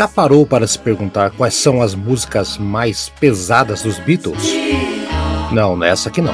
já parou para se perguntar quais são as músicas mais pesadas dos Beatles? Não, nessa aqui não.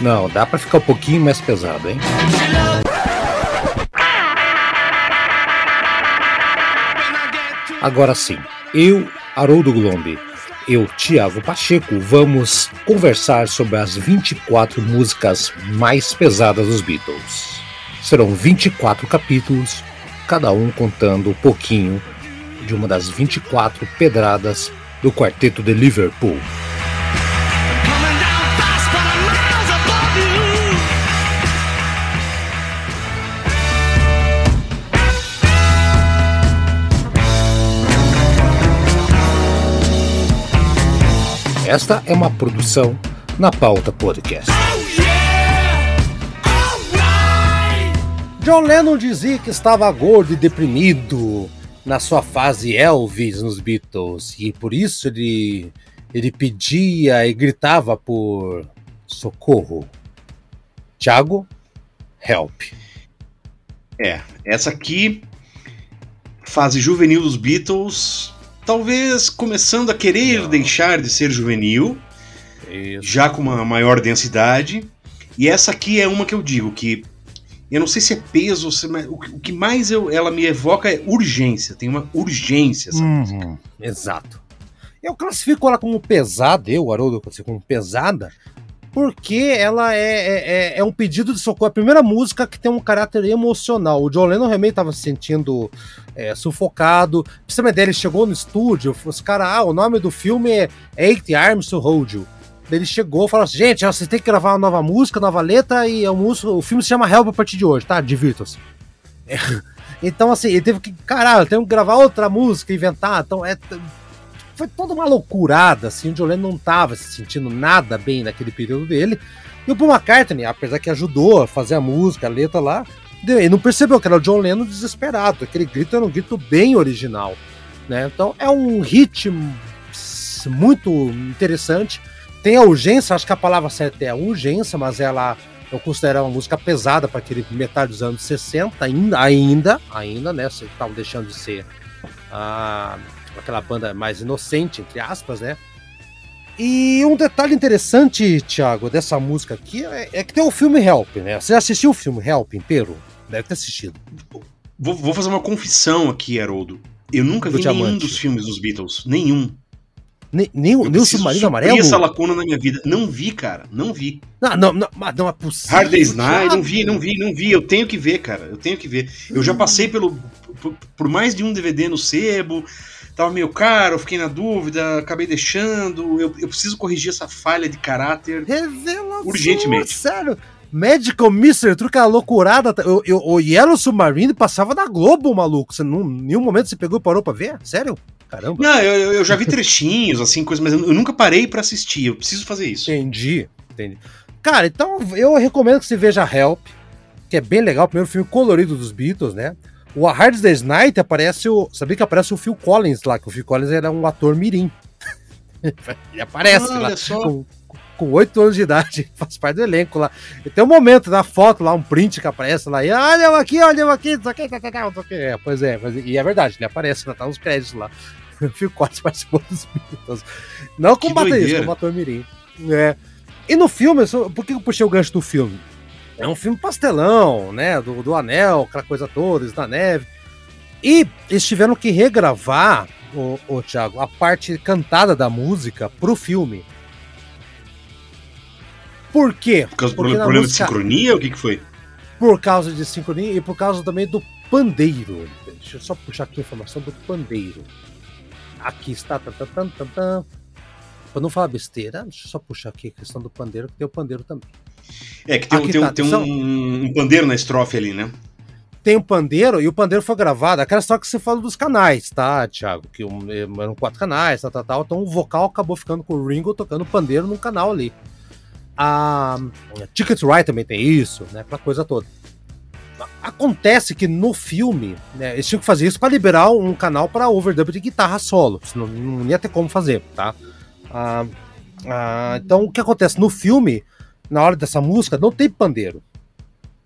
Não, dá para ficar um pouquinho mais pesado, hein? Agora sim, eu, Haroldo Glombi, eu, Tiago Pacheco, vamos conversar sobre as 24 músicas mais pesadas dos Beatles. Serão 24 capítulos, cada um contando um pouquinho de uma das 24 pedradas do quarteto de Liverpool. Esta é uma produção na Pauta Podcast. John Lennon dizia que estava gordo e deprimido na sua fase Elvis nos Beatles e por isso ele, ele pedia e gritava por socorro. Thiago, help. É, essa aqui, fase juvenil dos Beatles, talvez começando a querer Não. deixar de ser juvenil, Isso. já com uma maior densidade. E essa aqui é uma que eu digo que eu não sei se é peso, se, o, que mais eu, ela me evoca é urgência. Tem uma urgência essa uhum, música. Exato. Eu classifico ela como pesada, eu, Haroldo, eu classifico como pesada, porque ela é, é, é, é, um pedido de socorro. A primeira música que tem um caráter emocional. O John Lennon realmente estava se sentindo é, sufocado. Pra você ter uma ideia, ele chegou no estúdio, os caras, ah, o nome do filme é Eight Arms to Hold You. Ele chegou e falou assim: gente, vocês têm que gravar uma nova música, nova letra, e o, músico, o filme se chama Help a partir de hoje, tá? Divirtam-se. Então, assim, ele teve que, caralho, tem que gravar outra música, inventar. Então, é, foi toda uma loucurada, assim, o John Lennon não estava se sentindo nada bem naquele período dele. E o Paul McCartney, apesar que ajudou a fazer a música, a letra lá, ele não percebeu que era o John Lennon desesperado. Aquele grito era um grito bem original. Né? Então é um ritmo muito interessante. Tem a urgência, acho que a palavra certa é a urgência, mas ela eu considero uma música pesada para aquele metade dos anos 60, ainda, ainda, ainda, né? Vocês estavam deixando de ser ah, aquela banda mais inocente, entre aspas, né? E um detalhe interessante, Thiago, dessa música aqui é, é, que tem o filme Help, né? Você assistiu o filme Help inteiro? Deve ter assistido. Vou, vou fazer uma confissão aqui, Haroldo. Eu nunca vi nenhum dos filmes dos Beatles. Nenhum. Nem, nem, nem o Submarino Amarelo? essa lacuna na minha vida. Não vi, cara. Não vi. Não, não, não, não é possível. Hard Day's Night, não vi, não vi, não vi. Eu tenho que ver, cara. Eu tenho que ver. Eu já passei pelo, por, por mais de um DVD no sebo tava meio caro, fiquei na dúvida, acabei deixando. Eu, eu preciso corrigir essa falha de caráter Revelação, urgentemente. Sério. Medical Mystery, truque a loucurada. Eu, eu, o Yellow Submarine passava na Globo, maluco. Você, em nenhum momento você pegou e parou pra ver? Sério? Caramba. Não, eu, eu já vi trechinhos, assim, coisas, mas eu nunca parei para assistir. Eu preciso fazer isso. Entendi, entendi. Cara, então eu recomendo que você veja Help, que é bem legal. O primeiro filme colorido dos Beatles, né? O A Hard Day's Night aparece o. Sabia que aparece o Phil Collins lá, que o Phil Collins era um ator mirim. Ele aparece Olha lá. Só. Com, com 8 anos de idade, faz parte do elenco lá. E tem um momento na foto lá, um print que aparece lá, e olha eu aqui, olha eu aqui, aqui, isso aqui. É, pois é, mas, e é verdade, ele aparece, tá nos créditos lá. O Phil Collins participou dos Beatles. Não com baterista, como ator mirim. É. E no filme, por que eu puxei o gancho do filme? É um filme pastelão, né? Do, do anel, aquela coisa toda, da neve. E eles tiveram que regravar, o, o Thiago, a parte cantada da música pro filme. Por quê? Por causa do problema música... de sincronia? O que, que foi? Por causa de sincronia e por causa também do pandeiro. Deixa eu só puxar aqui a informação do pandeiro. Aqui está. Pra não falar besteira, deixa eu só puxar aqui a questão do pandeiro, que tem o pandeiro também. É, que tem, tem, tá, tem um, um, pandeiro na estrofe ali, né? Tem um pandeiro e o pandeiro foi gravado. Aquela história que você fala dos canais, tá, Thiago? Que um, eram quatro canais, tal, tal, tal. Então o vocal acabou ficando com o Ringo tocando pandeiro num canal ali. A, a Ticket Ride também tem isso, né? Aquela coisa toda. Acontece que no filme, né, eles tinham que fazer isso para liberar um canal para overdub de guitarra solo, senão não ia ter como fazer, tá? Ah, ah, então o que acontece no filme? na hora dessa música não tem pandeiro.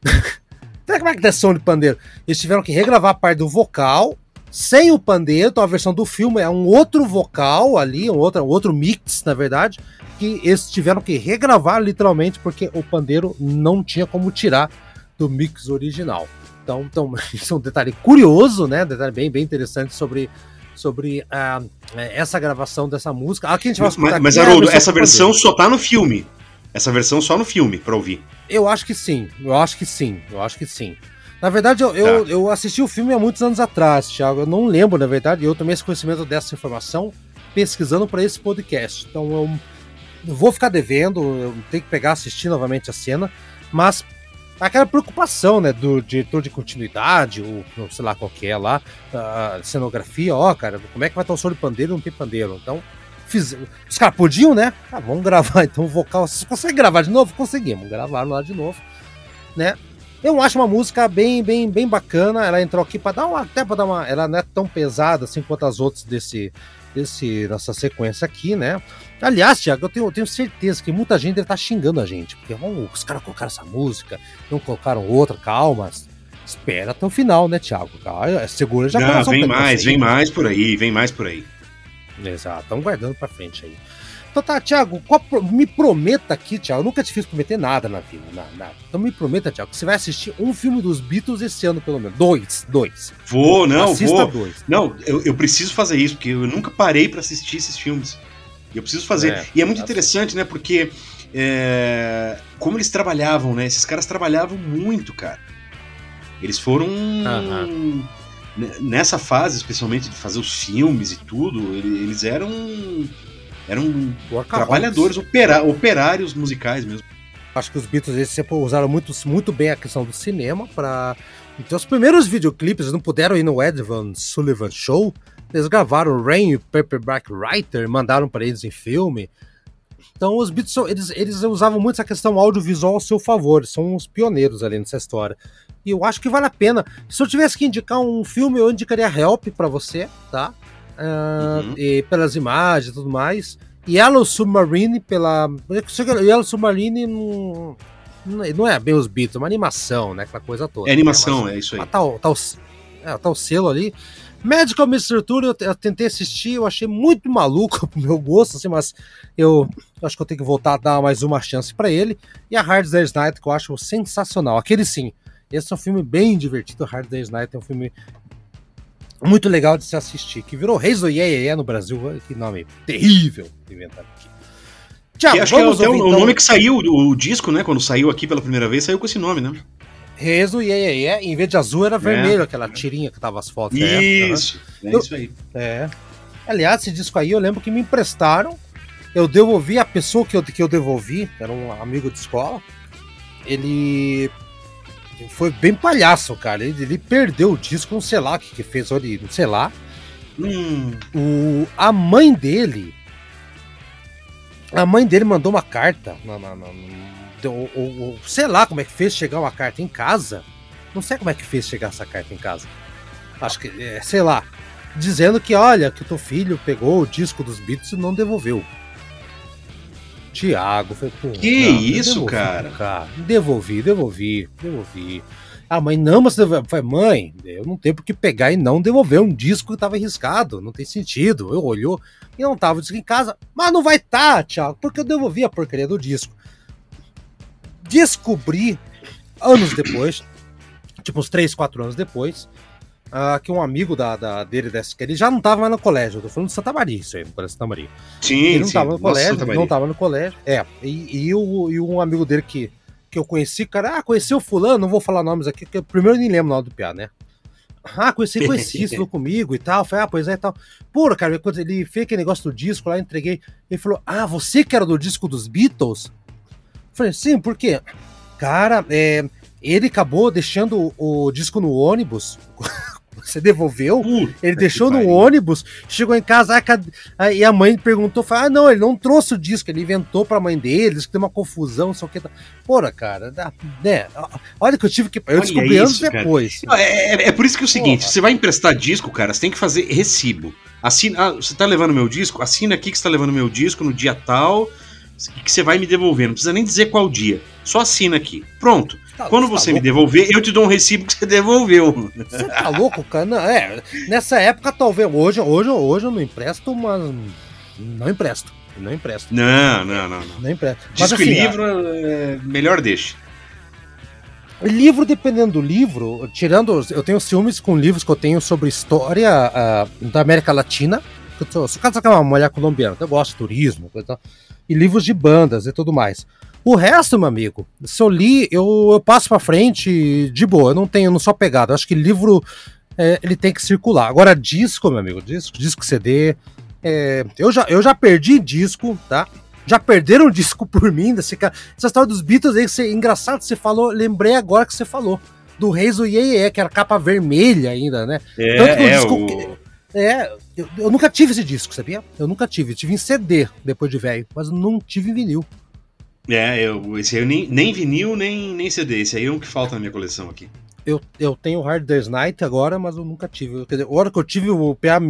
como é que tem som de pandeiro? Eles tiveram que regravar a parte do vocal sem o pandeiro, então a versão do filme é um outro vocal ali, um outro, um outro mix, na verdade, que eles tiveram que regravar literalmente porque o pandeiro não tinha como tirar do mix original. Então, então isso é um detalhe curioso, né? Detalhe bem, bem interessante sobre, sobre uh, essa gravação dessa música. Aqui a gente vai escutar Mas, mas Haroldo, essa versão só tá no filme. Essa versão só no filme, pra ouvir. Eu acho que sim, eu acho que sim, eu acho que sim. Na verdade, eu, tá. eu, eu, assisti o filme há muitos anos atrás, Thiago. Eu não lembro, na verdade, eu tomei esse conhecimento dessa informação pesquisando para esse podcast. Então eu, vou ficar devendo, eu tenho que pegar assistir novamente a cena, mas aquela preocupação, né, do diretor de continuidade, ou sei lá qual que é lá, a cenografia, ó, cara, como é que vai estar o som de pandeiro não tem pandeiro? Então, fiz, os caras podiam, né? Ah, vamos gravar então o vocal. Vocês conseguem gravar de novo? Conseguimos, gravaram lá de novo, né? Eu acho uma música bem, bem, bem bacana. Ela entrou aqui para dar uma, até para dar uma, ela não é tão pesada assim quanto as outras desse, desse, nessa sequência aqui, né? Aliás, Thiago, eu tenho, eu tenho certeza que muita gente deve estar tá xingando a gente, porque oh, os caras colocaram essa música, não colocaram outra, calma. Espera até o final, né, Thiago? É segura já. Não, vem mais, vem mais por aí, vem mais por aí. Exato, estão guardando pra frente aí. Então tá, Thiago, me prometa aqui, Thiago, eu nunca te fiz prometer nada na vida, nada. Então me prometa, Thiago, que você vai assistir um filme dos Beatles esse ano, pelo menos. Dois, dois. Vou, não, Assista vou. Dois. Não, eu, eu preciso fazer isso, porque eu nunca parei para assistir esses filmes. Eu preciso fazer. É, e é muito interessante, né, porque é, como eles trabalhavam, né? Esses caras trabalhavam muito, cara. Eles foram... Nessa fase, especialmente de fazer os filmes e tudo, eles eram eram trabalhadores, opera, operários musicais mesmo. Acho que os Beatles eles sempre usaram muito, muito bem a questão do cinema para então os primeiros videoclipes não puderam ir no Ed Van Sullivan Show. Eles gravaram Rain e Paperback Writer, mandaram para eles em filme. Então os Beatles eles, eles usavam muito essa questão audiovisual ao seu favor, são os pioneiros ali nessa história. E eu acho que vale a pena. Se eu tivesse que indicar um filme, eu indicaria Help para você, tá? Uh, uhum. e pelas imagens e tudo mais. Yellow Submarine pela. Yellow Submarine não, não é bem os Beatles, é uma animação, né? Aquela coisa toda. É animação, é isso aí. Tá, tá, o, é, tá o selo ali. Magical Mystery Tour eu, eu, tentei assistir, eu achei muito maluco pro meu gosto, assim, mas eu, eu, acho que eu tenho que voltar a dar mais uma chance para ele. E a Hard Day's Night, que eu acho sensacional. Aquele sim, esse é um filme bem divertido. Hard Day's Night é um filme muito legal de se assistir, que virou Reis do yeah no Brasil. Que nome terrível inventado aqui. Tiago, acho que é ouvir, o, então... nome que saiu, o, o, disco, né? Quando saiu aqui pela primeira vez, saiu com esse nome, né? Reis do yeah. Em vez de azul era é. vermelho, aquela tirinha que tava as fotos. Isso, é, é isso aí. É. Aliás, esse disco aí eu lembro que me emprestaram. Eu devolvi a pessoa que eu, que eu devolvi, era um amigo de escola. Ele foi bem palhaço, cara. Ele, ele perdeu o disco, não sei lá o que, que fez ali, não sei lá. Hum. O, a mãe dele. A mãe dele mandou uma carta. Na, na, na, o, o, sei lá como é que fez chegar uma carta em casa. Não sei como é que fez chegar essa carta em casa. Acho que, é, sei lá. Dizendo que, olha, que o teu filho pegou o disco dos Beatles e não devolveu. Tiago. Falei, Pô, que não, isso, devolvi, cara? cara? Devolvi, devolvi, devolvi. A mãe, não, mas eu falei, mãe, eu não tenho por que pegar e não devolver um disco que tava arriscado, não tem sentido. Eu olhou e não tava o disco em casa, mas não vai estar, tá, Tiago, porque eu devolvi a porcaria do disco. Descobri, anos depois, tipo uns 3, 4 anos depois, uh, que um amigo da, da, dele, desse, que ele já não tava mais no colégio, eu tô falando de Santa Maria, isso aí, no colégio Santa Maria. Sim, Ele não sim. tava no colégio, não tava no colégio, é, e, e, o, e um amigo dele que, que eu conheci, cara, ah, conheci o fulano, não vou falar nomes aqui, porque primeiro eu nem lembro o nome do piá, né? Ah, conheci, conheci, estudou comigo e tal. Falei, ah, pois é e tal. Pô, cara, quando ele fez aquele negócio do disco lá, entreguei. Ele falou, ah, você que era do disco dos Beatles? Falei, sim, por quê? Cara, é, ele acabou deixando o disco no ônibus você devolveu? Puta ele deixou no ônibus, chegou em casa, aí a mãe perguntou, falou, ah, não, ele não trouxe o disco, ele inventou pra mãe dele, que tem uma confusão, só que. Porra, cara, né? Olha que eu tive que. Eu descobri anos depois. Não, é, é, é, por isso que é o seguinte: Porra. você vai emprestar disco, cara, você tem que fazer recibo. Assina, ah, você tá levando meu disco? Assina aqui que você tá levando meu disco no dia tal que você vai me devolver. Não precisa nem dizer qual dia. Só assina aqui. Pronto. Tá, Quando você tá me devolver, eu te dou um recibo que você devolveu. Você tá louco, cara? Não, é, nessa época, talvez. Hoje, hoje, hoje eu não empresto, mas. Não empresto. Não empresto. Não, não, não. Não, não empresto. Mas, Disco assim, livro, é, melhor deixe. Livro, dependendo do livro, tirando. Eu tenho ciúmes com livros que eu tenho sobre história uh, da América Latina. Eu sou, sou casado com uma mulher colombiana, eu gosto de turismo e livros de bandas e tudo mais. O resto, meu amigo, se eu li, eu, eu passo para frente de boa. Eu não tenho, não sou pegado. Eu acho que livro é, ele tem que circular. Agora, disco, meu amigo, disco, disco CD. É, eu, já, eu já perdi disco, tá? já perderam o disco por mim. Desse cara. Essa história dos Beatles aí, você, engraçado, você falou, lembrei agora que você falou. Do Reis do Iê, que era capa vermelha ainda, né? É, Tanto que o é, disco. O... É, eu, eu, nunca tive esse disco, sabia? Eu nunca tive. Tive em CD depois de velho, mas não tive em vinil. É, eu, esse aí eu nem, nem vinil, nem, nem CD. Esse aí é um que falta na minha coleção aqui eu, eu tenho Hard Day's Night agora, mas eu nunca tive. Quer dizer, a hora que eu tive, o PA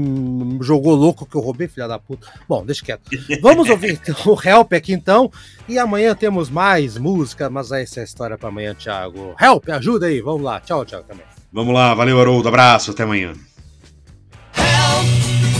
jogou louco que eu roubei, filha da puta. Bom, deixa quieto. Vamos ouvir então, o Help aqui então. E amanhã temos mais música, mas essa é a história para amanhã, Thiago. Help, ajuda aí, vamos lá. Tchau, tchau também. Vamos lá, valeu, Haroldo. Abraço, até amanhã.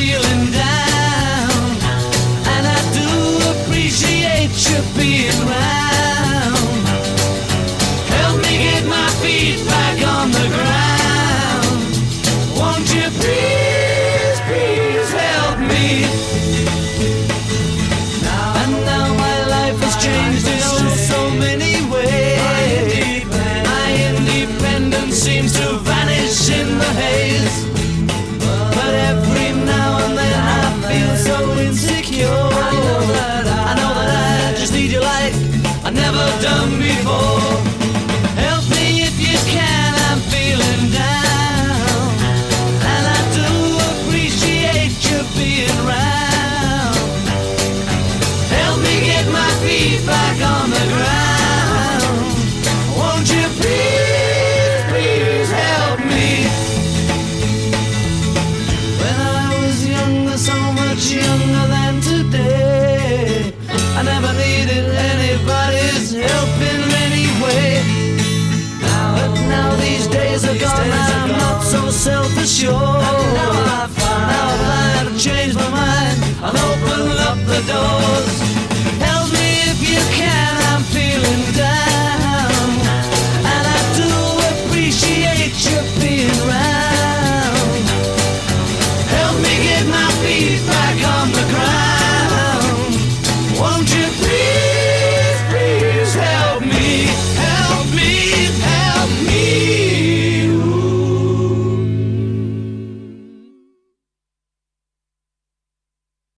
Feeling down, and I do appreciate you being